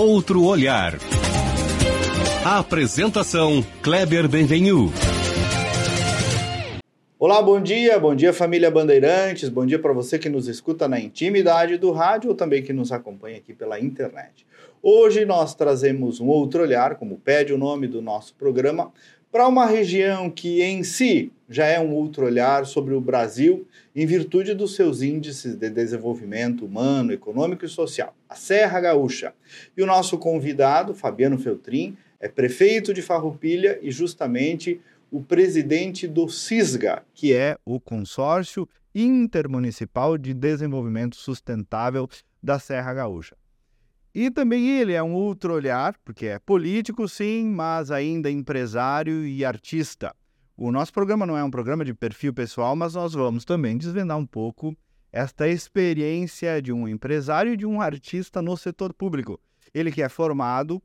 Outro olhar. Apresentação Kleber Benvenu. Olá, bom dia, bom dia família Bandeirantes, bom dia para você que nos escuta na intimidade do rádio ou também que nos acompanha aqui pela internet. Hoje nós trazemos um outro olhar, como pede o nome do nosso programa, para uma região que em si já é um outro olhar sobre o Brasil em virtude dos seus índices de desenvolvimento humano, econômico e social, a Serra Gaúcha. E o nosso convidado, Fabiano Feltrin, é prefeito de Farroupilha e justamente o presidente do CISGA, que é o Consórcio Intermunicipal de Desenvolvimento Sustentável da Serra Gaúcha. E também ele é um outro olhar, porque é político, sim, mas ainda empresário e artista. O nosso programa não é um programa de perfil pessoal, mas nós vamos também desvendar um pouco esta experiência de um empresário e de um artista no setor público. Ele que é formado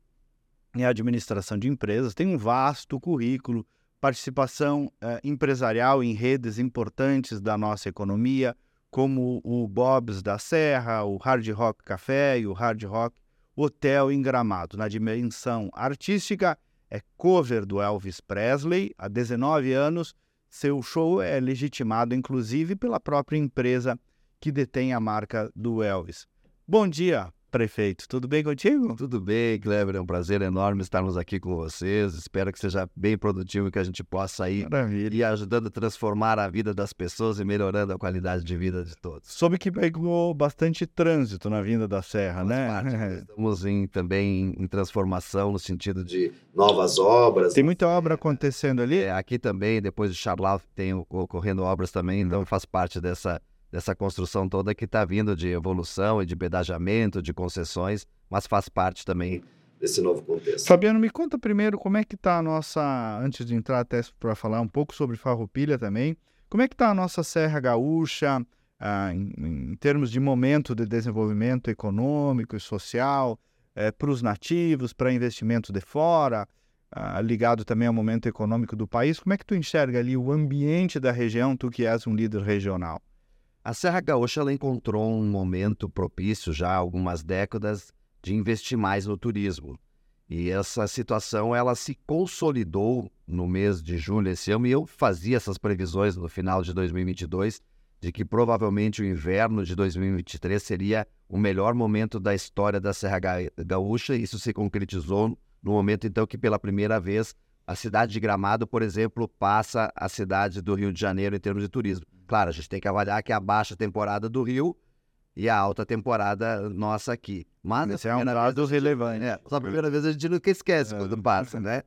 em administração de empresas, tem um vasto currículo, participação eh, empresarial em redes importantes da nossa economia, como o Bob's da Serra, o Hard Rock Café e o Hard Rock Hotel em Gramado. Na dimensão artística, é cover do Elvis Presley, há 19 anos. Seu show é legitimado, inclusive, pela própria empresa que detém a marca do Elvis. Bom dia, prefeito. Tudo bem contigo? Tudo bem, Kleber. É um prazer enorme estarmos aqui com vocês. Espero que seja bem produtivo e que a gente possa ir Maravilha. e ajudando a transformar a vida das pessoas e melhorando a qualidade de vida de todos. Soube que pegou bastante trânsito na vinda da Serra, né? Estamos em, também em transformação no sentido de novas obras. Tem muita obra acontecendo ali? É, aqui também, depois de Charlotte, tem ocorrendo obras também, então faz parte dessa dessa construção toda que está vindo de evolução e de pedagiamento, de concessões, mas faz parte também desse novo contexto. Fabiano, me conta primeiro como é que está a nossa, antes de entrar até para falar um pouco sobre Farroupilha também, como é que está a nossa Serra Gaúcha ah, em, em, termos de momento de desenvolvimento econômico e social eh, para os nativos, para investimentos de fora, ah, ligado também ao momento econômico do país. Como é que tu enxerga ali o ambiente da região, tu que és um líder regional? A Serra Gaúcha ela encontrou um momento propício já há algumas décadas de investir mais no turismo. E essa situação ela se consolidou no mês de julho esse ano e eu fazia essas previsões no final de 2022 de que provavelmente o inverno de 2023 seria o melhor momento da história da Serra Gaúcha. Isso se concretizou no momento então que pela primeira vez a cidade de Gramado, por exemplo, passa a cidade do Rio de Janeiro em termos de turismo. Claro, a gente tem que avaliar que a baixa temporada do Rio e a alta temporada nossa aqui. Mas Esse é um dado relevante. É, a primeira vez a gente nunca esquece é. quando passa, né?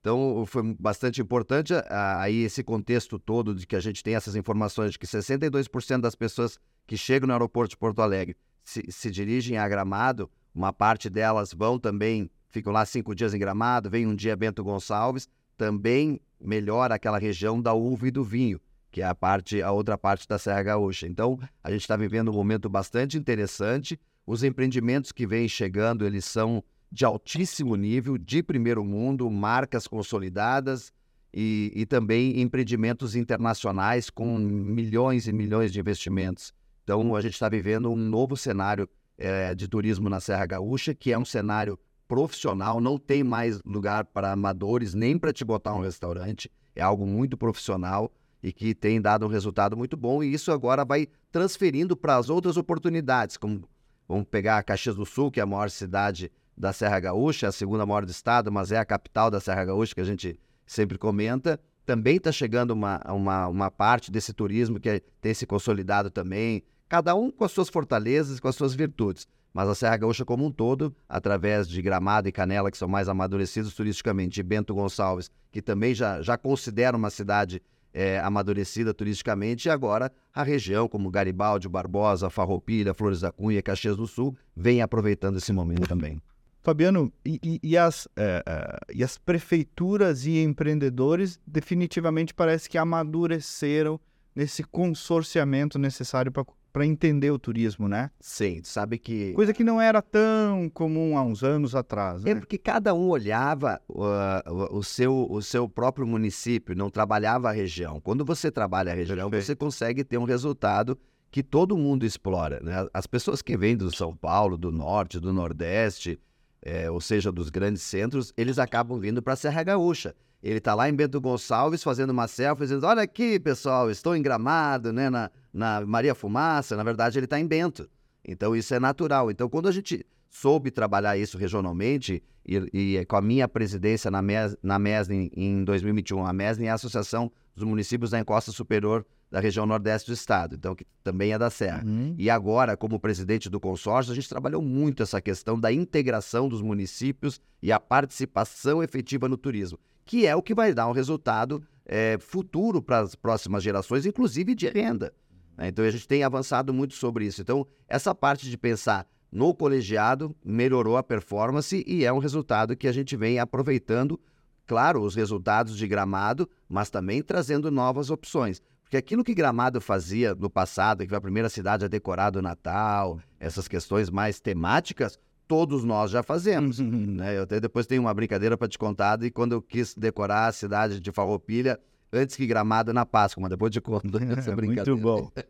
Então, foi bastante importante aí esse contexto todo de que a gente tem essas informações de que 62% das pessoas que chegam no aeroporto de Porto Alegre se, se dirigem a Gramado, uma parte delas vão também ficam lá cinco dias em Gramado, vem um dia Bento Gonçalves, também melhora aquela região da uva e do vinho, que é a parte, a outra parte da Serra Gaúcha. Então, a gente está vivendo um momento bastante interessante. Os empreendimentos que vêm chegando, eles são de altíssimo nível, de primeiro mundo, marcas consolidadas e, e também empreendimentos internacionais com milhões e milhões de investimentos. Então, a gente está vivendo um novo cenário é, de turismo na Serra Gaúcha, que é um cenário profissional, não tem mais lugar para amadores, nem para te botar um restaurante. É algo muito profissional e que tem dado um resultado muito bom. E isso agora vai transferindo para as outras oportunidades, como vamos pegar a Caxias do Sul, que é a maior cidade da Serra Gaúcha, a segunda maior do estado, mas é a capital da Serra Gaúcha, que a gente sempre comenta. Também está chegando uma, uma, uma parte desse turismo que tem se consolidado também, cada um com as suas fortalezas, com as suas virtudes mas a Serra Gaúcha como um todo, através de Gramado e Canela, que são mais amadurecidos turisticamente, e Bento Gonçalves, que também já, já considera uma cidade é, amadurecida turisticamente, e agora a região, como Garibaldi, Barbosa, Farroupilha, Flores da Cunha, Caxias do Sul, vem aproveitando esse momento também. Fabiano, e, e, as, é, é, e as prefeituras e empreendedores definitivamente parece que amadureceram nesse consorciamento necessário para para entender o turismo, né? Sim, sabe que. Coisa que não era tão comum há uns anos atrás. Né? É porque cada um olhava uh, o, seu, o seu próprio município, não trabalhava a região. Quando você trabalha a região, Perfeito. você consegue ter um resultado que todo mundo explora. Né? As pessoas que vêm do São Paulo, do Norte, do Nordeste, é, ou seja, dos grandes centros, eles acabam vindo para a Serra Gaúcha. Ele está lá em Bento Gonçalves fazendo uma selfie, dizendo: Olha aqui, pessoal, estou em Gramado, né, na, na Maria Fumaça. Na verdade, ele está em Bento. Então, isso é natural. Então, quando a gente soube trabalhar isso regionalmente, e, e com a minha presidência na, MES, na MESN em 2021, a MESN é a Associação dos Municípios da Encosta Superior da região nordeste do estado, então que também é da Serra. Uhum. E agora, como presidente do consórcio, a gente trabalhou muito essa questão da integração dos municípios e a participação efetiva no turismo, que é o que vai dar um resultado é, futuro para as próximas gerações, inclusive de renda. Né? Então a gente tem avançado muito sobre isso. Então, essa parte de pensar no colegiado melhorou a performance e é um resultado que a gente vem aproveitando, claro, os resultados de gramado, mas também trazendo novas opções. Porque aquilo que Gramado fazia no passado, que foi a primeira cidade a decorar do Natal, essas questões mais temáticas, todos nós já fazemos. né? Eu até depois tenho uma brincadeira para te contar de quando eu quis decorar a cidade de Farroupilha antes que Gramado na Páscoa, mas depois te conto essa brincadeira. Muito bom.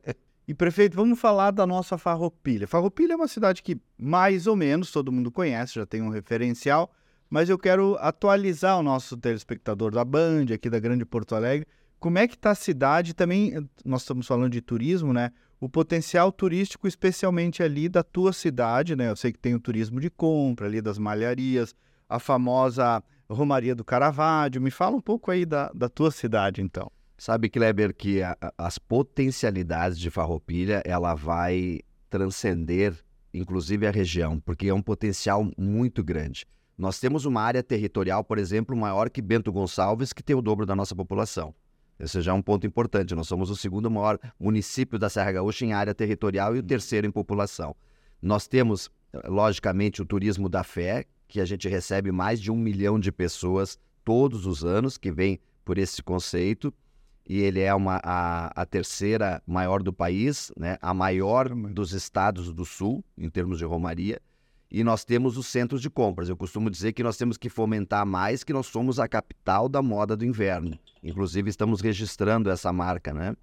E prefeito, vamos falar da nossa Farroupilha. Farroupilha é uma cidade que mais ou menos todo mundo conhece, já tem um referencial, mas eu quero atualizar o nosso telespectador da Band, aqui da Grande Porto Alegre, como é que está a cidade? Também, nós estamos falando de turismo, né? O potencial turístico, especialmente ali da tua cidade, né? Eu sei que tem o turismo de compra ali das malharias, a famosa Romaria do Caravaggio. Me fala um pouco aí da, da tua cidade, então. Sabe, Kleber, que a, as potencialidades de Farroupilha, ela vai transcender, inclusive, a região, porque é um potencial muito grande. Nós temos uma área territorial, por exemplo, maior que Bento Gonçalves, que tem o dobro da nossa população. Esse já é um ponto importante. Nós somos o segundo maior município da Serra Gaúcha em área territorial e o terceiro em população. Nós temos, logicamente, o turismo da fé, que a gente recebe mais de um milhão de pessoas todos os anos que vem por esse conceito. E ele é uma, a, a terceira maior do país, né? a maior dos estados do sul, em termos de romaria e nós temos os centros de compras. Eu costumo dizer que nós temos que fomentar mais, que nós somos a capital da moda do inverno. Inclusive, estamos registrando essa marca, né?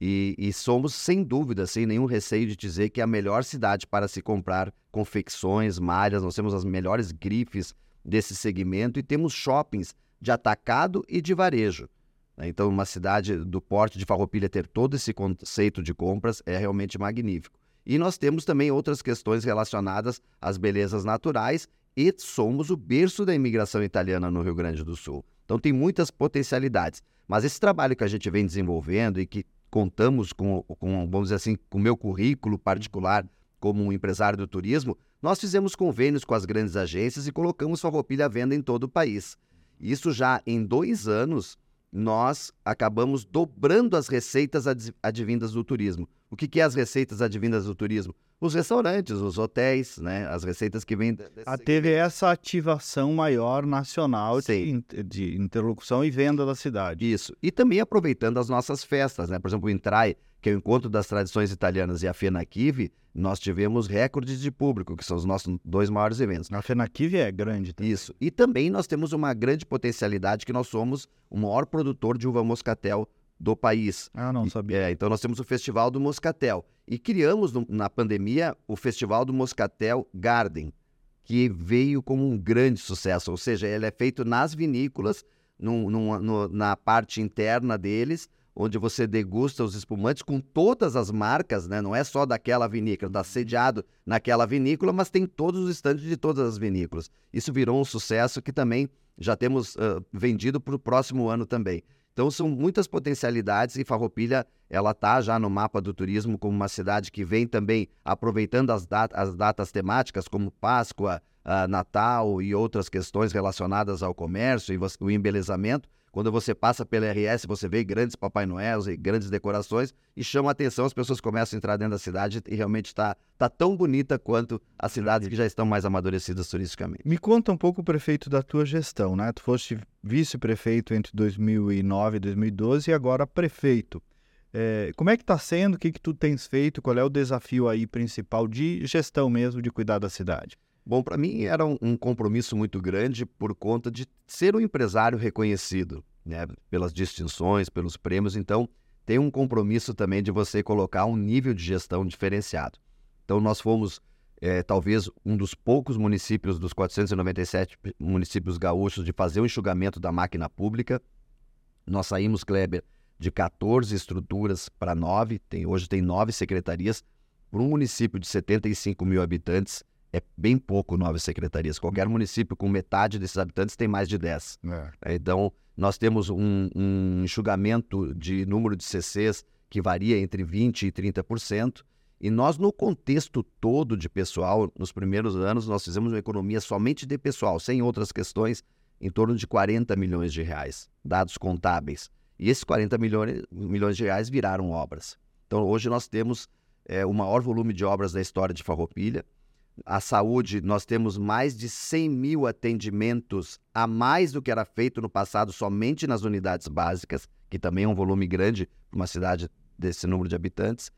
E, e, somos, sem dúvida, sem nenhum receio de dizer que é a melhor cidade para se comprar confecções, malhas. Nós temos as melhores grifes desse segmento e temos shoppings de atacado e de varejo. Né? Então, uma cidade do porte de Farroupilha ter todo esse conceito de compras é realmente magnífico. E nós temos também outras questões relacionadas às belezas naturais e somos o berço da imigração italiana no Rio Grande do Sul. Então tem muitas potencialidades. Mas esse trabalho que a gente vem desenvolvendo e que contamos com, com vamos dizer assim, com o meu currículo particular como um empresário do turismo, nós fizemos convênios com as grandes agências e colocamos Farroupilha à venda em todo o país. Isso já em dois anos, nós acabamos dobrando as receitas advindas do turismo. O que, que é as receitas advindas do turismo? Os restaurantes, os hotéis, né? As receitas que vêm. Ah, teve essa ativação maior nacional de, de, interlocução e venda da cidade. Isso. E também aproveitando as nossas festas, né? Por exemplo, o Intrai, que é o Encontro das Tradições Italianas, e a FENACIV, nós tivemos recordes de público, que são os nossos dois maiores eventos. A FENACIV é grande também. Isso. E também nós temos uma grande potencialidade que nós somos o maior produtor de uva moscatel do país. Ah, não sabia. É, então nós temos o Festival do Moscatel. E criamos no, na pandemia o Festival do Moscatel Garden, que veio como um grande sucesso. Ou seja, ele é feito nas vinícolas, num, num, no, na parte interna deles, onde você degusta os espumantes com todas as marcas, né? Não é só daquela vinícola, está sediado naquela vinícola, mas tem todos os estandes de todas as vinícolas. Isso virou um sucesso que também já temos uh, vendido para o próximo ano também. Então são muitas potencialidades e Farroupilha ela está já no mapa do turismo como uma cidade que vem também aproveitando as, dat as datas temáticas como Páscoa, uh, Natal e outras questões relacionadas ao comércio e o embelezamento quando você passa pela RS, você vê grandes Papai Noel e grandes decorações e chama a atenção, as pessoas começam a entrar dentro da cidade e realmente está tá tão bonita quanto as cidades que já estão mais amadurecidas turisticamente. Me conta um pouco, prefeito, da tua gestão, né? Tu foste vice-prefeito entre 2009 e 2012 e agora prefeito. É, como é que está sendo? O que, que tu tens feito? Qual é o desafio aí principal de gestão mesmo, de cuidar da cidade? Bom, para mim era um, um, compromisso muito grande por conta de ser um empresário reconhecido, né? Pelas distinções, pelos prêmios. Então, tem um compromisso também de você colocar um nível de gestão diferenciado. Então, nós fomos é, talvez um dos poucos municípios dos 497 municípios gaúchos de fazer o enxugamento da máquina pública. Nós saímos, Kleber, de 14 estruturas para 9, tem, hoje tem 9 secretarias. Para um município de 75 mil habitantes, é bem pouco nove secretarias. Qualquer município com metade desses habitantes tem mais de 10. É. Então, nós temos um, um enxugamento de número de CCs que varia entre 20% e 30%. E nós, no contexto todo de pessoal, nos primeiros anos, nós fizemos uma economia somente de pessoal, sem outras questões, em torno de 40 milhões de reais, dados contábeis. E esses 40 milhões, milhões de reais viraram obras. Então, hoje nós temos é, o maior volume de obras da história de Farroupilha. A saúde, nós temos mais de 100 mil atendimentos a mais do que era feito no passado somente nas unidades básicas, que também é um volume grande para uma cidade desse número de habitantes.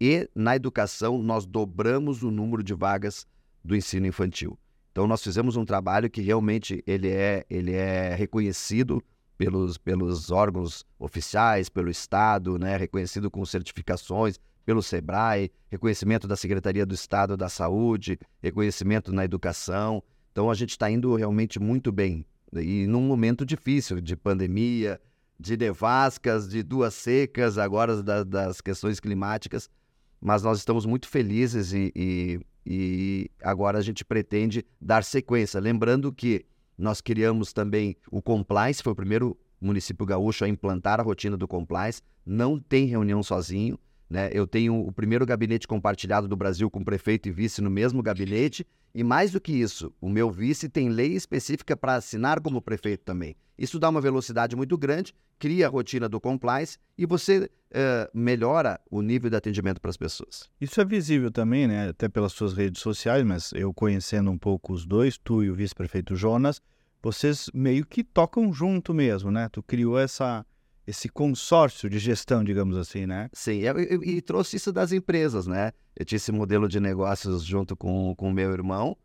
E na educação, nós dobramos o número de vagas do ensino infantil. Então, nós fizemos um trabalho que realmente ele é, ele é reconhecido pelos, pelos órgãos oficiais, pelo Estado, né? reconhecido com certificações, pelo SEBRAE, reconhecimento da Secretaria do Estado da Saúde, reconhecimento na educação. Então, a gente está indo realmente muito bem. E num momento difícil de pandemia, de nevascas, de duas secas, agora da, das questões climáticas mas nós estamos muito felizes e, e, e, agora a gente pretende dar sequência. Lembrando que nós criamos também o Compliance, foi o primeiro município gaúcho a implantar a rotina do Compliance, não tem reunião sozinho. Né? Eu tenho o primeiro gabinete compartilhado do Brasil com prefeito e vice no mesmo gabinete, e mais do que isso, o meu vice tem lei específica para assinar como prefeito também. Isso dá uma velocidade muito grande, cria a rotina do compliance e você uh, melhora o nível de atendimento para as pessoas. Isso é visível também, né? até pelas suas redes sociais, mas eu conhecendo um pouco os dois, tu e o vice-prefeito Jonas, vocês meio que tocam junto mesmo, né? Tu criou essa esse consórcio de gestão, digamos assim, né? Sim, e, e, trouxe isso das empresas, né? Eu tinha esse modelo de negócios junto com o meu irmão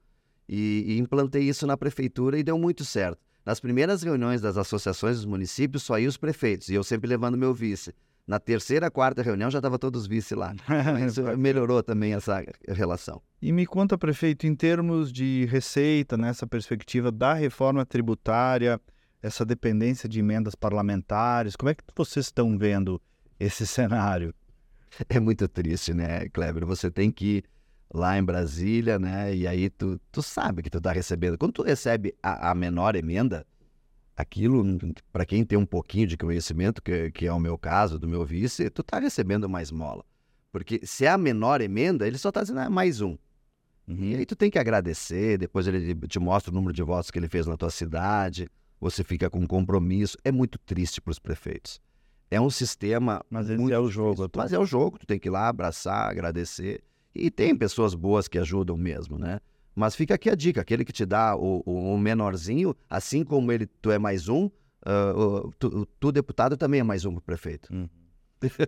e, e, implantei isso na prefeitura e deu muito certo. Nas primeiras reuniões das associações dos municípios, só iam os prefeitos e eu sempre levando meu vice. Na terceira, quarta reunião já estava todos vice lá. Isso melhorou também essa relação. E me conta, prefeito, em termos de receita, nessa perspectiva da reforma tributária, essa dependência de emendas parlamentares? Como é que vocês estão vendo esse cenário? É muito triste, né, Kleber? Você tem que ir lá em Brasília, né? E aí tu, tu sabe que tu tá recebendo. Quando tu recebe a, a menor emenda, aquilo, para quem tem um pouquinho de conhecimento, que, que é o meu caso, do meu vice, tu tá recebendo mais mola. Porque se é a menor emenda, ele só tá dizendo ah, mais um. Uhum. E aí tu tem que agradecer, depois ele te mostra o número de votos que ele fez na tua cidade você fica com compromisso. É muito triste para os prefeitos. É um sistema. Mas muito é o jogo. Tô... Mas é o jogo, tu tem que ir lá abraçar, agradecer. E tem pessoas boas que ajudam mesmo, né? Mas fica aqui a dica: aquele que te dá o, o, o menorzinho, assim como ele, tu é mais um, uh, tu, tu, deputado, também é mais um pro prefeito. Hum.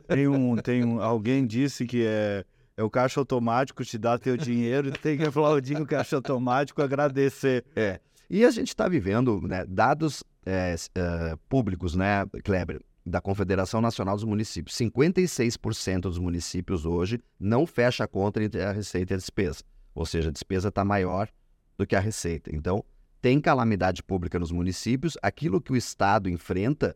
Tem um, tem um, alguém disse que é, é o caixa automático, te dá teu dinheiro, tem que aplaudir o caixa automático, agradecer. É. E a gente está vivendo né, dados é, é, públicos, né, Kleber, da Confederação Nacional dos Municípios. 56% dos municípios hoje não fecha a conta entre a receita e a despesa. Ou seja, a despesa está maior do que a receita. Então, tem calamidade pública nos municípios, aquilo que o Estado enfrenta,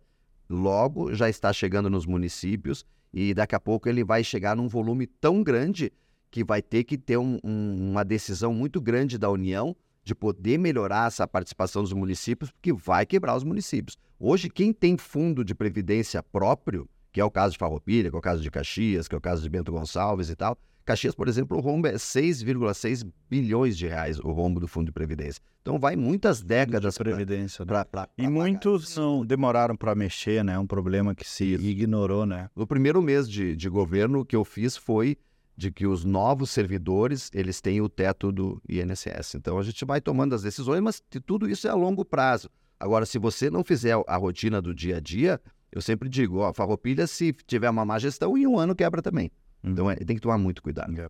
logo já está chegando nos municípios e daqui a pouco ele vai chegar num volume tão grande que vai ter que ter um, um, uma decisão muito grande da União de poder melhorar essa participação dos municípios, porque vai quebrar os municípios. Hoje, quem tem fundo de previdência próprio, que é o caso de Farroupilha, que é o caso de Caxias, que é o caso de Bento Gonçalves e tal, Caxias, por exemplo, o rombo é 6,6 bilhões de reais, o rombo do fundo de previdência. Então vai muitas décadas de previdência. Pra, né? pra, pra, e muitos não demoraram para mexer, né? É um problema que se ignorou, né? No primeiro mês de, de governo, o que eu fiz foi de que os novos servidores eles têm o teto do INSS. Então a gente vai tomando as decisões, mas tudo isso é a longo prazo. Agora, se você não fizer a rotina do dia a dia, eu sempre digo, ó, farroupilha, se tiver uma má gestão, em um ano quebra também. Hum. Então é, tem que tomar muito cuidado. É.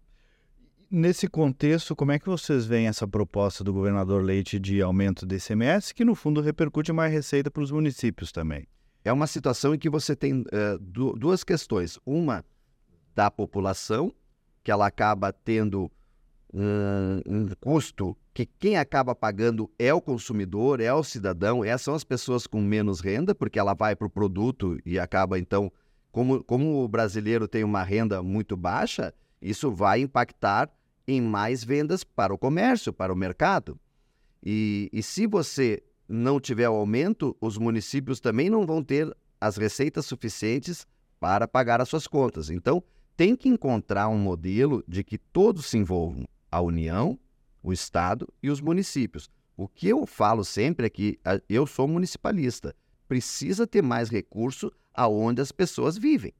Nesse contexto, como é que vocês veem essa proposta do governador Leite de aumento do ICMS, que no fundo repercute mais receita para os municípios também? É uma situação em que você tem uh, duas questões. Uma da população que ela acaba tendo um, um custo que quem acaba pagando é o consumidor, é o cidadão, essas são as pessoas com menos renda, porque ela vai para o produto e acaba, então, como, como o brasileiro tem uma renda muito baixa, isso vai impactar em mais vendas para o comércio, para o mercado. E, e se você não tiver o aumento, os municípios também não vão ter as receitas suficientes para pagar as suas contas. Então, tem que encontrar um modelo de que todos se envolvam, a União, o Estado e os municípios. O que eu falo sempre é que eu sou municipalista. Precisa ter mais recurso aonde as pessoas vivem.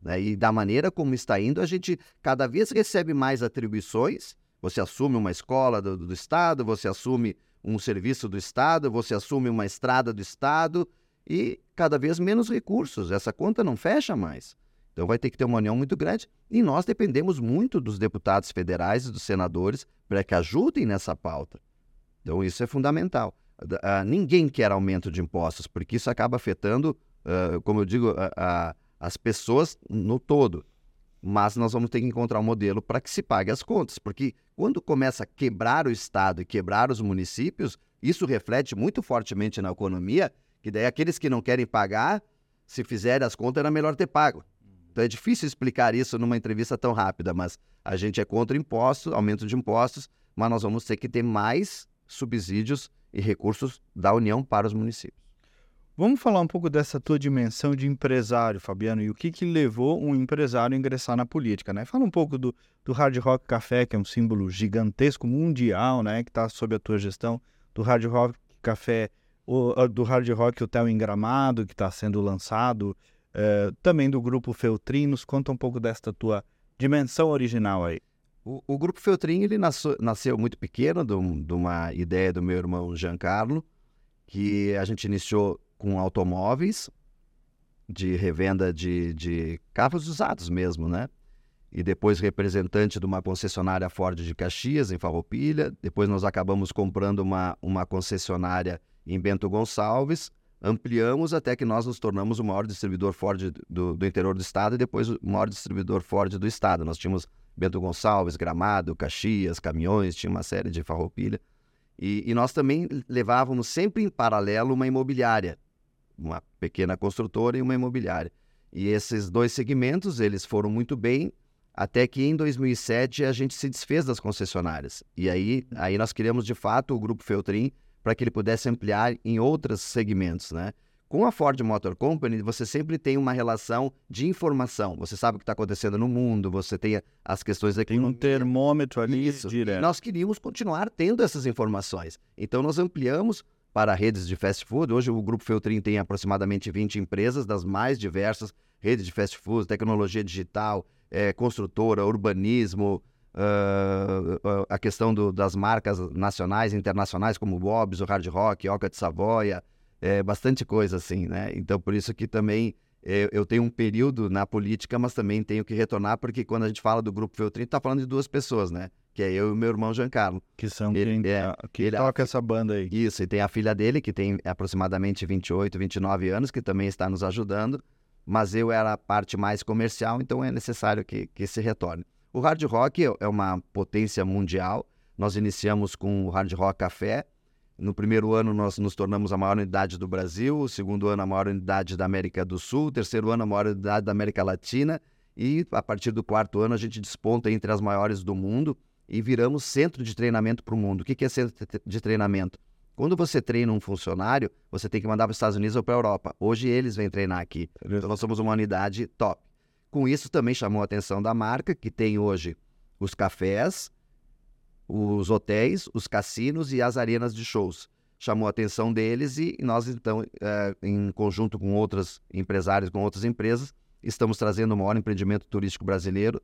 Né? E da maneira como está indo, a gente cada vez recebe mais atribuições. Você assume uma escola do, do Estado, você assume um serviço do Estado, você assume uma estrada do Estado e cada vez menos recursos. Essa conta não fecha mais. Então vai ter que ter uma união muito grande e nós dependemos muito dos deputados federais e dos senadores para que ajudem nessa pauta. Então isso é fundamental. Uh, ninguém quer aumento de impostos, porque isso acaba afetando, uh, como eu digo, uh, as pessoas no todo. Mas nós vamos ter que encontrar um modelo para que se pague as contas, porque quando começa a quebrar o Estado e quebrar os municípios, isso reflete muito fortemente na economia, que daí aqueles que não querem pagar, se fizerem as contas, era melhor ter pago. Então é difícil explicar isso numa entrevista tão rápida, mas a gente é contra impostos, aumento de impostos, mas nós vamos ter que ter mais subsídios e recursos da União para os municípios. Vamos falar um pouco dessa tua dimensão de empresário, Fabiano, e o que, que levou um empresário a ingressar na política, né? Fala um pouco do, do Hard Rock Café, que é um símbolo gigantesco, mundial, né? Que está sob a tua gestão, do Hard Rock Café, o, do Hard Rock Hotel em Gramado, que está sendo lançado, é, também do Grupo Feltrin. Nos conta um pouco desta tua dimensão original aí. O, o Grupo Feltrin ele nasceu, nasceu muito pequeno, de, de, uma ideia do meu irmão Giancarlo, que a gente iniciou com automóveis, de revenda de, de carros usados mesmo, né? E depois representante de uma concessionária Ford de Caxias, em Farroupilha. Depois nós acabamos comprando uma, uma concessionária em Bento Gonçalves ampliamos até que nós nos tornamos o maior distribuidor Ford do, do interior do estado e depois o maior distribuidor Ford do estado. Nós tínhamos Bento Gonçalves, Gramado, Caxias, caminhões, tinha uma série de farroupilha. E, e, nós também levávamos sempre em paralelo uma imobiliária, uma pequena construtora e uma imobiliária. E esses dois segmentos, eles foram muito bem, até que em 2007 a gente se desfez das concessionárias. E aí, aí nós criamos, de fato, o Grupo Feltrin, para que ele pudesse ampliar em outros segmentos, né? Com a Ford Motor Company, você sempre tem uma relação de informação. Você sabe o que está acontecendo no mundo, você tem as questões da Tem um termômetro ali Isso. direto. nós queríamos continuar tendo essas informações. Então, nós ampliamos para redes de fast food. Hoje, o Grupo Feltrin tem aproximadamente 20 empresas das mais diversas redes de fast food, tecnologia digital, é, construtora, urbanismo, uh, a questão do, das marcas nacionais e internacionais, como o Bob's, o Hard Rock, Oca de Savoia, é, bastante coisa assim, né? Então, por isso que também eu, eu tenho um período na política, mas também tenho que retornar, porque quando a gente fala do Grupo Feltrin, está falando de duas pessoas, né? Que é eu e meu irmão Giancarlo. Que são ele, quem é, que ele, toca essa banda aí. Isso, e tem a filha dele, que tem aproximadamente 28, 29 anos, que também está nos ajudando, mas eu era a parte mais comercial, então é necessário que, que se retorne. O hard rock é uma potência mundial. Nós iniciamos com o hard rock café. No primeiro ano, nós nos tornamos a maior unidade do Brasil. O segundo ano, a maior unidade da América do Sul. O terceiro ano, a maior unidade da América Latina. E a partir do quarto ano, a gente desponta entre as maiores do mundo e viramos centro de treinamento para o mundo. O que é centro de treinamento? Quando você treina um funcionário, você tem que mandar para os Estados Unidos ou para a Europa. Hoje eles vêm treinar aqui. Então nós somos uma unidade top. Com isso, também chamou a atenção da marca, que tem hoje os cafés, os hotéis, os cassinos e as arenas de shows. Chamou a atenção deles e nós, então, é, em conjunto com outros empresários, com outras empresas, estamos trazendo o maior empreendimento turístico brasileiro,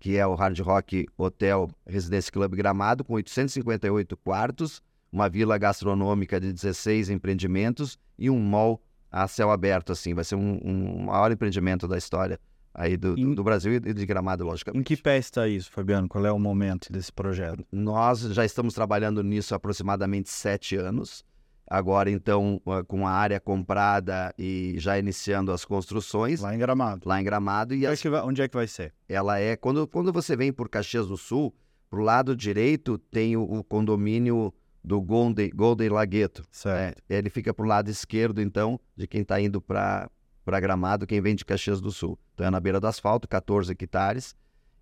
que é o Hard Rock Hotel Residência Club Gramado, com 858 quartos, uma vila gastronômica de 16 empreendimentos e um mall a céu aberto, assim. Vai ser um, um maior empreendimento da história aí do, em, do Brasil e de Gramado, logicamente. Em que pé está isso, Fabiano? Qual é o momento desse projeto? Nós já estamos trabalhando nisso há aproximadamente sete anos. Agora, então, com a área comprada e já iniciando as construções. Lá em Gramado. Lá em Gramado. E onde, as... é vai, onde é que vai ser? Ela é. Quando, quando você vem por Caxias do Sul, Pro lado direito tem o, o condomínio do Golden, Golden Lagueto. Certo. É, ele fica pro lado esquerdo, então, de quem está indo para Gramado, quem vem de Caxias do Sul. Então é na beira do asfalto, 14 hectares.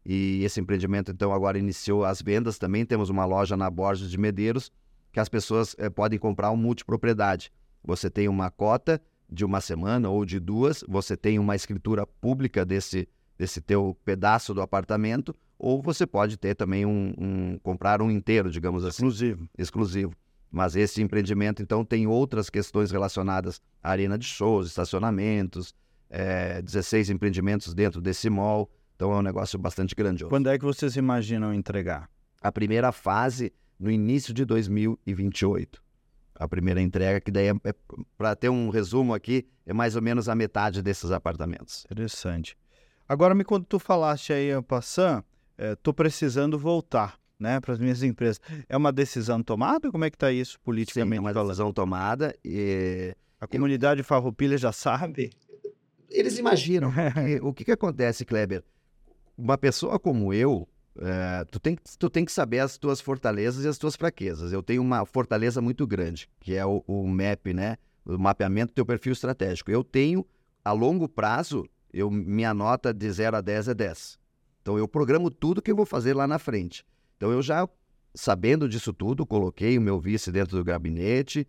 E esse empreendimento, então, agora iniciou as vendas também. Temos uma loja na Borges de Medeiros, que as pessoas eh, podem comprar um multipropriedade. Você tem uma cota de uma semana ou de duas, você tem uma escritura pública desse, desse teu pedaço do apartamento, ou você pode ter também um, um comprar um inteiro, digamos assim. Exclusivo. Exclusivo. Mas esse empreendimento, então, tem outras questões relacionadas à arena de shows, estacionamentos, é, 16 empreendimentos dentro desse mall. Então, é um negócio bastante grandioso. Quando é que vocês imaginam entregar? A primeira fase no início de 2028. A primeira entrega, que daí, é, é para ter um resumo aqui, é mais ou menos a metade desses apartamentos. Interessante. Agora, me quando tu falaste aí, Passan, estou precisando voltar né, para as minhas empresas. É uma decisão tomada? Como é que está isso politicamente Sim, é uma falando? decisão tomada e A comunidade farroupilha já sabe? eles imaginam. o que, que acontece, Kleber? Uma pessoa como eu, eh, tu, tem, tu tem que saber as tuas fortalezas e as tuas fraquezas. Eu tenho uma fortaleza muito grande, que é o, o MAP, né? O mapeamento do teu perfil estratégico. Eu tenho, a longo prazo, eu, minha nota de 0 a 10 é 10. Então eu programo tudo que eu vou fazer lá na frente. Então eu já, sabendo disso tudo, coloquei o meu vice dentro do gabinete,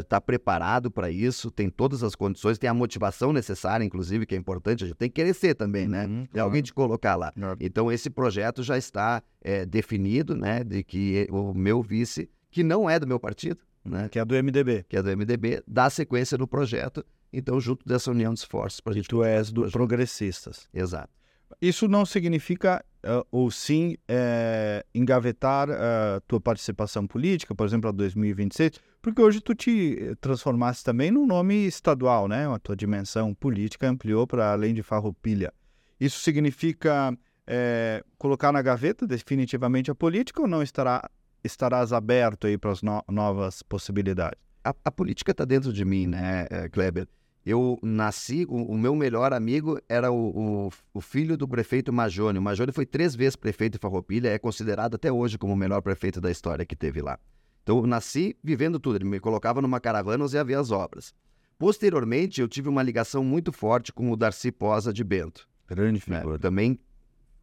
está preparado para isso, tem todas as condições, tem a motivação necessária, inclusive, que é importante, a gente tem que querer ser também, né? Uhum, Tem alguém te colocar lá. claro. Então, esse projeto já está é, definido, né? De que o meu vice, que não é do meu partido, né? Que é do MDB. Que é do MDB, dá sequência no projeto. Então, junto dessa união de esforços para E gente. tu és do. Progressistas. Exato. Isso não significa, ah, ou sim, eh, engavetar a tua participação política, por exemplo, a 2026, porque hoje tu te eh, transformaste também num nome estadual, né? A tua dimensão política ampliou para além de Farroupilha. Isso significa eh, colocar na gaveta definitivamente a política ou não estará, estarás aberto aí para as no- novas possibilidades? A, a política está dentro de mim, né, eh, Kleber? Eu nasci, o, o meu melhor amigo era o, o, o filho do prefeito Majone. O Majone foi três vezes prefeito de Farroupilha, é considerado até hoje como o melhor prefeito da história que teve lá. Então, eu nasci vivendo tudo. Ele me colocava numa caravana e ia ver as obras. Posteriormente, eu tive uma ligação muito forte com o Darcy Posa de Bento. Grande né? figura. Também,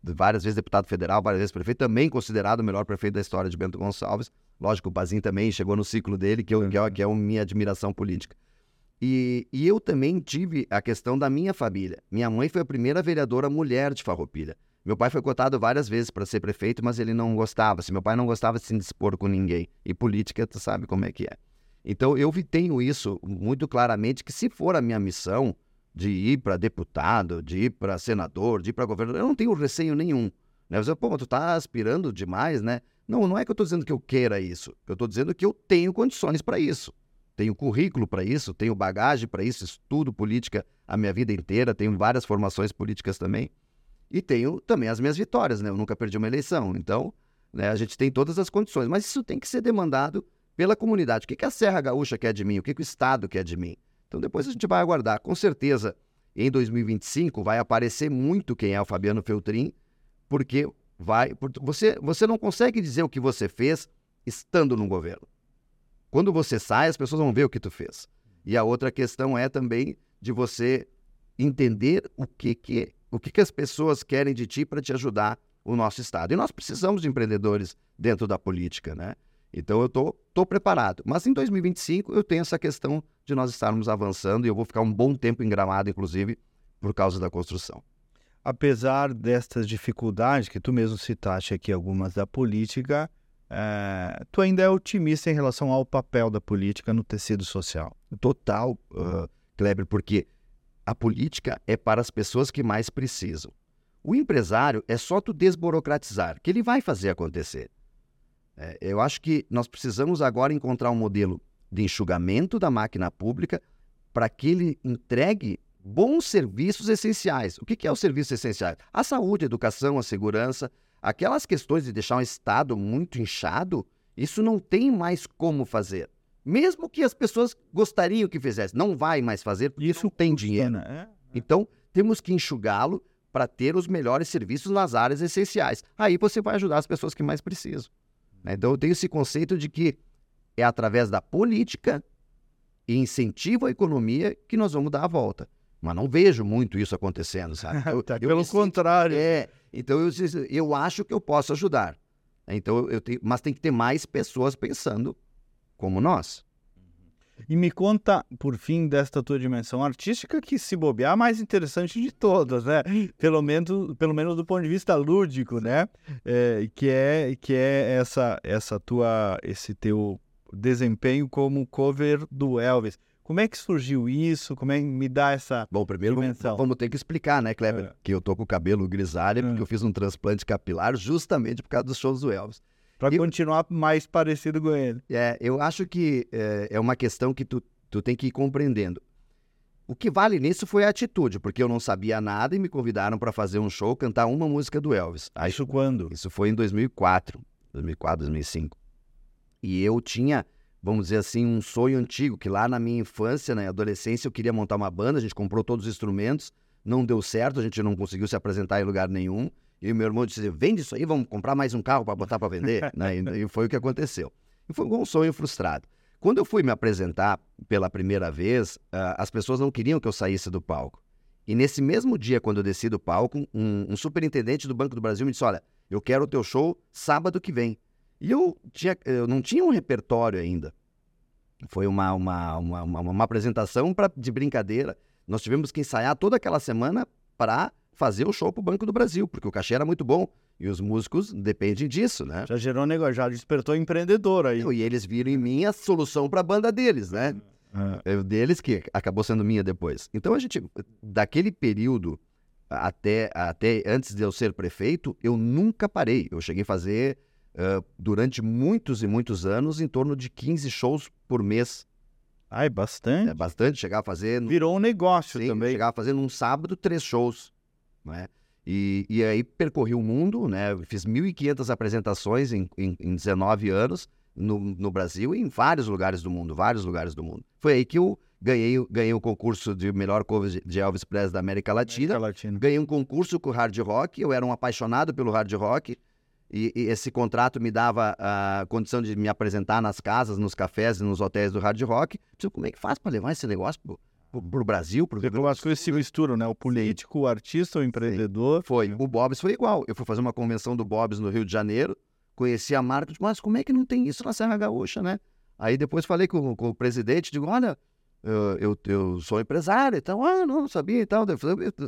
várias vezes deputado federal, várias vezes prefeito, também considerado o melhor prefeito da história de Bento Gonçalves. Lógico, o Bazin também chegou no ciclo dele, que, eu, que, é, que é a minha admiração política. E, e eu também tive a questão da minha família. Minha mãe foi a primeira vereadora mulher de Farroupilha. Meu pai foi cotado várias vezes para ser prefeito, mas ele não gostava. Se meu pai não gostava de se dispor com ninguém. E política, tu sabe como é que é. Então eu tenho isso muito claramente que se for a minha missão de ir para deputado, de ir para senador, de ir para governador, eu não tenho receio nenhum. Né? Você, pô, tu tá aspirando demais, né? Não, não é que eu estou dizendo que eu queira isso. Eu estou dizendo que eu tenho condições para isso. Tenho currículo para isso, tenho bagagem para isso, estudo política a minha vida inteira, tenho várias formações políticas também. E tenho também as minhas vitórias, né? Eu nunca perdi uma eleição. Então, né, a gente tem todas as condições. Mas isso tem que ser demandado pela comunidade. O que, que a Serra Gaúcha quer de mim? O que, que o Estado quer de mim? Então, depois a gente vai aguardar. Com certeza, em 2025, vai aparecer muito quem é o Fabiano Feltrin, porque vai. Você, você não consegue dizer o que você fez estando no governo. Quando você sai, as pessoas vão ver o que tu fez. E a outra questão é também de você entender o que que, o que, que as pessoas querem de ti para te ajudar o nosso Estado. E nós precisamos de empreendedores dentro da política, né? Então eu tô, tô preparado. Mas em 2025 eu tenho essa questão de nós estarmos avançando e eu vou ficar um bom tempo em Gramado, inclusive, por causa da construção. apesar destas dificuldades que tu mesmo citaste aqui, algumas da política, eh, tu ainda é otimista em relação ao papel da política no tecido social. Total, uh, Kleber, porque a política é para as pessoas que mais precisam. O empresário é só tu desburocratizar, que ele vai fazer acontecer. É, eu acho que nós precisamos agora encontrar um modelo de enxugamento da máquina pública para que ele entregue bons serviços essenciais. O que, que é os serviços essenciais? A saúde, a educação, a segurança, aquelas questões de deixar um Estado muito inchado, isso não tem mais como fazer. Mesmo que as pessoas gostariam que fizesse, não vai mais fazer porque Isso não tem dinheiro. Né? Então, temos que enxugá-lo para ter os melhores serviços nas áreas essenciais. Aí você vai ajudar as pessoas que mais precisam. Né? Então eu tenho esse conceito de que é através da política e incentivo à economia que nós vamos dar a volta. Mas não vejo muito isso acontecendo, sabe? Eu, tá, eu pelo contrário. É, então eu, eu acho que eu posso ajudar. Então eu tenho, mas tem que ter mais pessoas pensando como nós. E me conta, por fim, desta tua dimensão artística, que se bobear, a mais interessante de todas, né? Pelo menos, pelo menos do ponto de vista lúdico, né? É, que é, que é essa, essa tua, esse teu desempenho como cover do Elvis. Como é que surgiu isso? Como é que me dá essa Bom, primeiro vamos, vamos, ter que explicar, né, Kleber? É. Que eu tô com o cabelo grisalho é. porque eu fiz um transplante capilar justamente por causa dos shows do Elvis. Para continuar mais parecido com ele. É, eu acho que é, é uma questão que tu, tu tem que ir compreendendo. O que vale nisso foi a atitude, porque eu não sabia nada e me convidaram para fazer um show, cantar uma música do Elvis. Aí, isso quando? Isso foi em 2004, 2004, 2005. E eu tinha, vamos dizer assim, um sonho antigo, que lá na minha infância, na adolescência, eu queria montar uma banda, a gente comprou todos os instrumentos, não deu certo, a gente não conseguiu se apresentar em lugar nenhum. E o meu irmão disse: vende isso aí, vamos comprar mais um carro para botar para vender. né? E, foi o que aconteceu. E foi um sonho frustrado. Quando eu fui me apresentar pela primeira vez, uh, as pessoas não queriam que eu saísse do palco. E nesse mesmo dia, quando eu desci do palco, um, um superintendente do Banco do Brasil me disse: Olha, eu quero o teu show sábado que vem. E eu, tinha, eu não tinha um repertório ainda. Foi uma, uma, uma, uma, uma apresentação pra, de brincadeira. Nós tivemos que ensaiar toda aquela semana para fazer o show pro Banco do Brasil, porque o cachê era muito bom. E os músicos dependem disso, né? Já gerou negócio, já despertou empreendedor aí. E eles viram em mim a solução para a banda deles, né? É. é deles que acabou sendo minha depois. Então a gente, daquele período até, até antes de eu ser prefeito, eu nunca parei. Eu cheguei a fazer uh, durante muitos e muitos anos em torno de 15 shows por mês. Ai, bastante. É bastante, chegar a fazer. Virou um negócio Sim, também. Chegar a fazer num sábado três shows. Né? E, e aí percorri o mundo, né? Fiz 1.500 apresentações em, em, em 19 anos no, no Brasil e em vários lugares do mundo, vários lugares do mundo. Foi aí que eu ganhei, ganhei o concurso de melhor cover de Elvis Presley da América Latina. América Latina. Ganhei um concurso com o hard rock, eu era um apaixonado pelo hard rock. E, e, esse contrato me dava a condição de me apresentar nas casas, nos cafés e nos hotéis do hard rock. Como é que faz para levar esse negócio para o Brasil. Pro Porque as coisas se misturam, né? O político, o artista, o empreendedor. Sim. Foi. O Bob's foi igual. Eu fui fazer uma convenção do Bob's no Rio de Janeiro, conheci a marca, mas como é que não tem isso na Serra Gaúcha, né? Aí depois falei com, com o presidente, digo, olha, eu, eu, eu, sou empresário, então, ah, não, sabia e tal.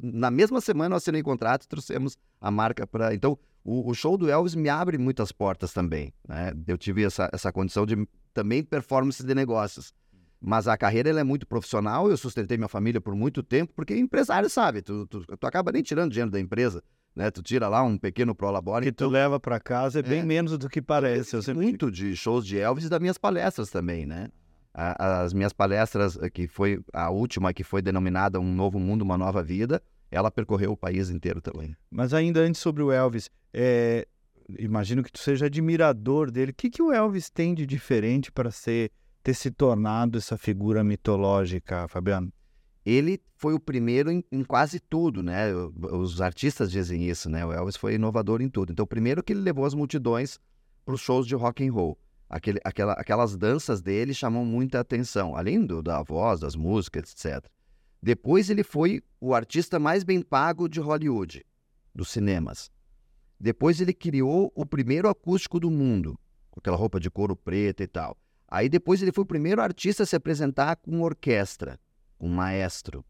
Na mesma semana eu assinei contrato, trouxemos a marca para. Então, o, o, show do Elvis me abre muitas portas também. Né? Eu tive essa, essa condição de também performance de negócios. Mas a carreira ela é muito profissional, eu sustentei minha família por muito tempo, porque empresário sabe, tu, tu, tu acaba nem tirando dinheiro da empresa, né? Tu tira lá um pequeno prolabore. Que então... tu leva para casa é bem é, menos do que parece. Eu sempre... Muito de shows de Elvis e das minhas palestras também, né? as minhas palestras, eh, que foi a última que foi denominada Um Novo Mundo, Uma Nova Vida, ela percorreu o país inteiro também. Mas ainda antes sobre o Elvis, é... imagino que tu seja admirador dele. O que, que o Elvis tem de diferente para ser ter se tornado essa figura mitológica, Fabiano? Ele foi o primeiro em, em, quase tudo, né? Os artistas dizem isso, né? O Elvis foi inovador em tudo. Então, primeiro que ele levou as multidões para os shows de rock and roll. Aquele, aquela, aquelas danças dele chamam muita atenção, além do, da voz, das músicas, etc. Depois ele foi o artista mais bem pago de Hollywood, dos cinemas. Depois ele criou o primeiro acústico do mundo, com aquela roupa de couro preto e tal. Aí depois ele foi o primeiro artista a se apresentar com orquestra, com maestro.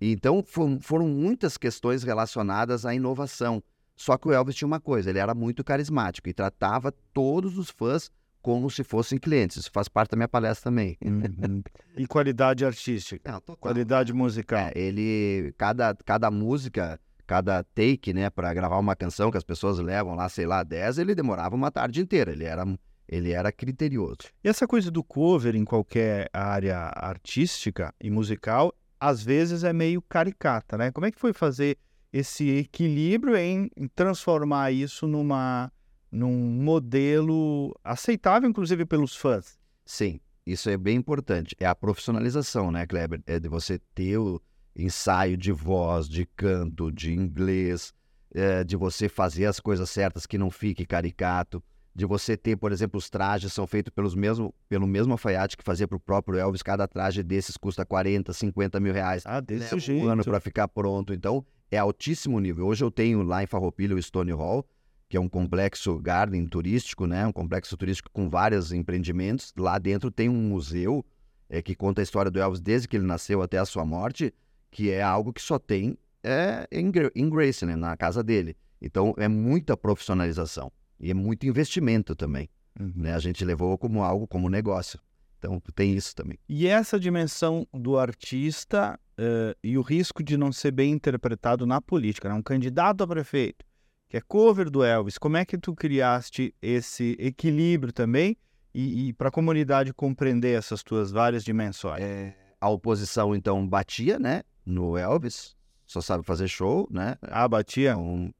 Então foram muitas questões relacionadas à inovação. Só que o Elvis tinha uma coisa, ele era muito carismático e tratava todos os fãs como se fossem clientes. Isso faz parte da minha palestra também. Uhum. e qualidade artística? Não, qualidade musical? É, ele, cada, cada música, cada take, né, para gravar uma canção que as pessoas levam lá, sei lá, 10, ele demorava uma tarde inteira. Ele era ele era criterioso. E essa coisa do cover em qualquer área artística e musical, às vezes é meio caricata, né? Como é que foi fazer esse equilíbrio em transformar isso numa num modelo aceitável, inclusive pelos fãs? Sim, isso é bem importante. É a profissionalização, né, Kleber? É de você ter o, ensaio de voz, de canto, de inglês, é, de você fazer as coisas certas que não fique caricato, de você ter, por exemplo, os trajes são feitos pelos mesmo, pelo mesmo alfaiate que fazia para o próprio Elvis. Cada traje desses custa 40, 50 mil reais. Ah, desse Leva jeito. Um ano para ficar pronto. Então, é altíssimo nível. Hoje eu tenho lá em Farroupilha o Stone Hall, que é um complexo garden turístico, né? Um complexo turístico com vários empreendimentos. Lá dentro tem um museu é, que conta a história do Elvis desde que ele nasceu até a sua morte, que é algo que só tem é, em, em Graceland, na casa dele. Então, é muita profissionalização. E é muito investimento também. Uhum. Né? A gente levou como algo, como negócio. Então, tem isso também. E essa dimensão do artista eh, e o risco de não ser bem interpretado na política, né? um candidato a prefeito, que é cover do Elvis, como é que tu criaste esse equilíbrio também e, e para a comunidade compreender essas tuas várias dimensões? É, a oposição, então, batia, né? No Elvis. Só sabe fazer show, né? Ah, batia Um,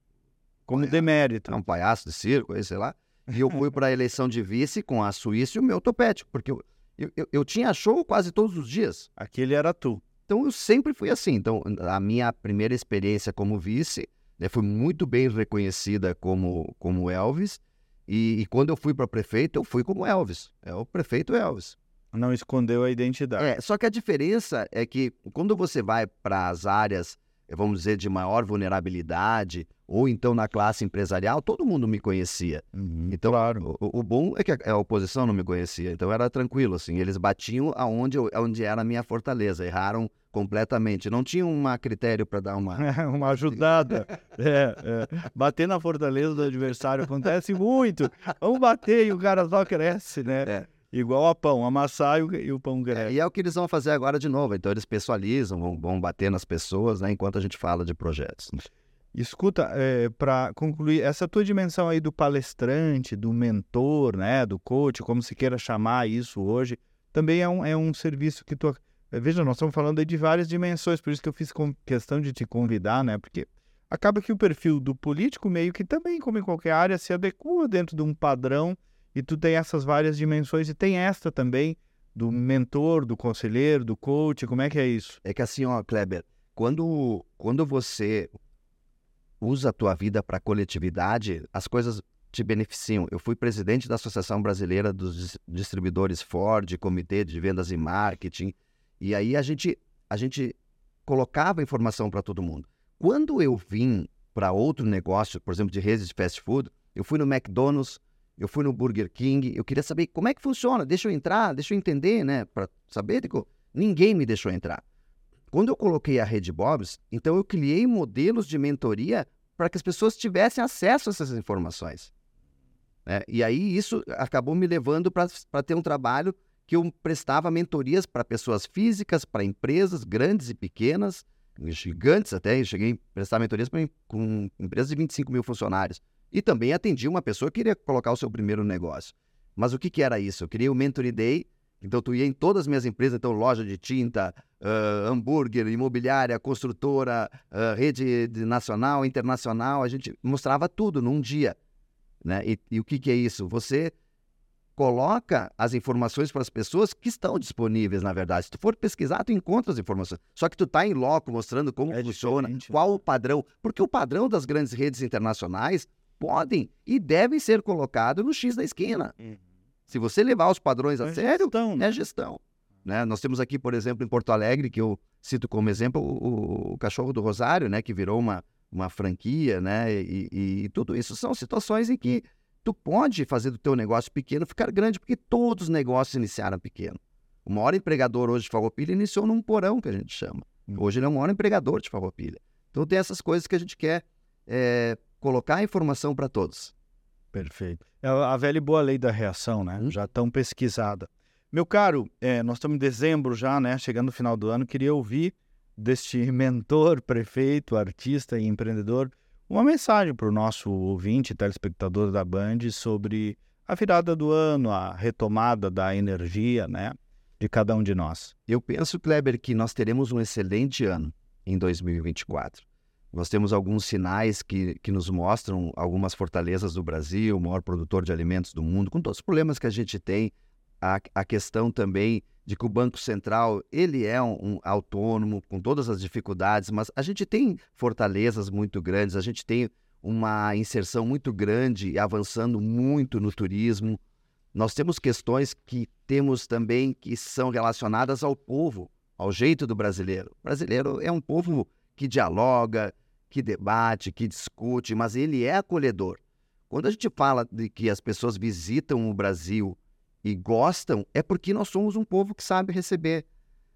como é, demérito. é um palhaço de circo, aí, sei lá. E eu fui para a eleição de vice com a Suíça e o meu topete, porque eu, eu, eu, eu tinha show quase todos os dias. Aquele era tu. Então eu sempre fui assim. Então a minha primeira experiência como vice né, foi muito bem reconhecida como, como Elvis. E, e quando eu fui para prefeito, eu fui como Elvis. É o prefeito Elvis. Não escondeu a identidade. É, só que a diferença é que quando você vai para as áreas, eh, vamos dizer, de maior vulnerabilidade, ou então na classe empresarial, todo mundo me conhecia. Uhum, Então, claro. O, o bom é que a, a oposição não me conhecia, então era tranquilo, assim. Eles batiam aonde, eu- aonde era a minha fortaleza, erraram completamente. Não tinha um critério para dar uma. uma ajudada. É, é. Bater na fortaleza do adversário acontece muito. Vamos bater e o cara só cresce, né? É. Igual a pão, amassar e o, e o pão É, cresce. e é o que eles vão fazer agora de novo. Então eles pessoalizam, vão, vão bater nas pessoas, né, enquanto a gente fala de projetos. Escuta, para concluir, essa tua dimensão aí do palestrante, do mentor, né, do coach, como se queira chamar isso hoje, também é um, é um serviço que tu... eh, Veja, nós estamos falando aí de várias dimensões, por isso que eu fiz com- questão de te convidar, né, porque acaba que o perfil do político meio que também, como em qualquer área, se adequa dentro de um padrão e tu tem essas várias dimensões e tem esta também do mentor, do conselheiro, do coach, como é que é isso? É que assim, ó, Kleber, quando, quando você usa a tua vida para coletividade, as coisas te beneficiam. Eu fui presidente da Associação Brasileira dos Dis- Distribuidores Ford, Comitê de Vendas e Marketing, e aí a gente, a gente colocava informação para todo mundo. Quando eu vim para outro negócio, por exemplo, de redes de fast food, eu fui no McDonald's, eu fui no Burger King, eu queria saber como é que funciona, deixa eu entrar, deixa eu entender, né, para saber. de co- Ninguém me deixou entrar. Quando eu coloquei a Rede Bobs, então eu criei modelos de mentoria para que as pessoas tivessem acesso a essas informações. né? E aí isso acabou me levando para ter um trabalho que eu prestava mentorias para pessoas físicas, para empresas grandes e pequenas, gigantes até. Eu cheguei a prestar mentorias com empresas de 25 mil funcionários. E também atendi uma pessoa que queria colocar o seu primeiro negócio. Mas o que, que era isso? Eu criei o Mentory Day. Então, tu ia em todas as minhas empresas, então, loja de tinta, ah, hambúrguer, imobiliária, construtora, ah, rede de nacional, internacional, a gente mostrava tudo num dia. Né? E, e o que, que é isso? Você coloca as informações para as pessoas que estão disponíveis, na verdade. Se tu for pesquisar, tu encontra as informações. Só que tu está em loco mostrando como É funciona, diferente, né? qual o padrão. Porque o padrão das grandes redes internacionais podem e devem ser colocados no X da esquina. Se você levar os padrões a É sério, gestão, né? é gestão. Né? Nós temos aqui, por exemplo, em Porto Alegre, que eu cito como exemplo, o, o Cachorro do Rosário, né? que virou uma, uma franquia, né? E, e- e tudo isso são situações em que tu pode fazer do teu negócio pequeno ficar grande, porque todos os negócios iniciaram pequeno. O maior empregador hoje de Farroupilha iniciou num porão, que a gente chama. Hum. Hoje ele é o maior empregador de Farroupilha. Então tem essas coisas que a gente quer é, colocar a informação para todos. Perfeito. É a velha e boa lei da reação, né? Hum. Já tão pesquisada. Meu caro, é, nós estamos em dezembro já, né? Chegando no final do ano, queria ouvir deste mentor, prefeito, artista e empreendedor uma mensagem para o nosso ouvinte, telespectador da Band, sobre a virada do ano, a retomada da energia, né? De cada um de nós. Eu penso, Kleber, que nós teremos um excelente ano em 2024. Nós temos alguns sinais que, que nos mostram algumas fortalezas do Brasil, o maior produtor de alimentos do mundo, com todos os problemas que a gente tem, a, a questão também de que o Banco Central ele é um, um, autônomo com todas as dificuldades, mas a gente tem fortalezas muito grandes, a gente tem uma inserção muito grande avançando muito no turismo. Nós temos questões que temos também que são relacionadas ao povo, ao jeito do brasileiro. O brasileiro é um povo que dialoga, que debate, que discute, mas ele é acolhedor. Quando a gente fala de que as pessoas visitam o Brasil e gostam, é porque nós somos um povo que sabe receber.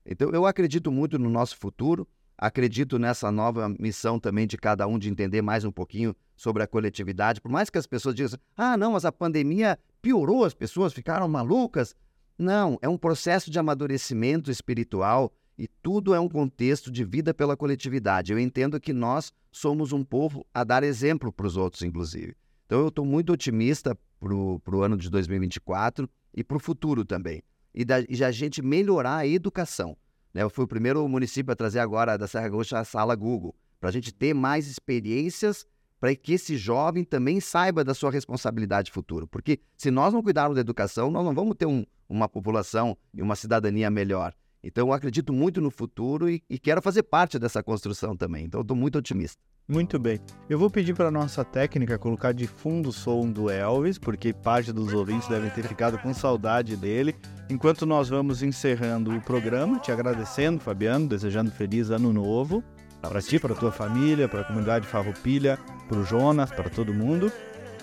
Então eu acredito muito no nosso futuro, acredito nessa nova missão também de cada um de entender mais um pouquinho sobre a coletividade, por mais que as pessoas digam, ah, não, mas a pandemia piorou, as pessoas ficaram malucas. Não, é um processo de amadurecimento espiritual e tudo é um contexto de vida pela coletividade. Eu entendo que nós somos um povo a dar exemplo para os outros, inclusive. Então eu estou muito otimista para o ano de 2024 e para o futuro também. E da e a gente melhorar a educação. Né? Eu fui o primeiro município a trazer agora da Serra Gaúcha a sala Google, para a gente ter mais experiências para que esse jovem também saiba da sua responsabilidade futura. Porque se nós não cuidarmos da educação, nós não vamos ter um, uma população e uma cidadania melhor. Então, eu acredito muito no futuro e, e quero fazer parte dessa construção também. Então, estou muito otimista. Muito bem. Eu vou pedir para nossa técnica colocar de fundo o som do Elvis, porque parte dos ouvintes devem ter ficado com saudade dele. Enquanto nós vamos encerrando o programa, te agradecendo, Fabiano, desejando feliz ano novo para ti, para tua família, para a comunidade Farroupilha, para o Jonas, para todo mundo.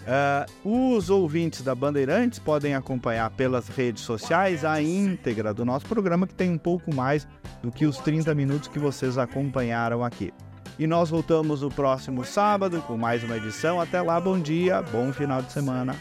Uh, os ouvintes da Bandeirantes podem acompanhar pelas redes sociais a íntegra do nosso programa, que tem um pouco mais do que os 30 minutos que vocês acompanharam aqui. E nós voltamos no próximo sábado com mais uma edição. Até lá, bom dia, bom final de semana.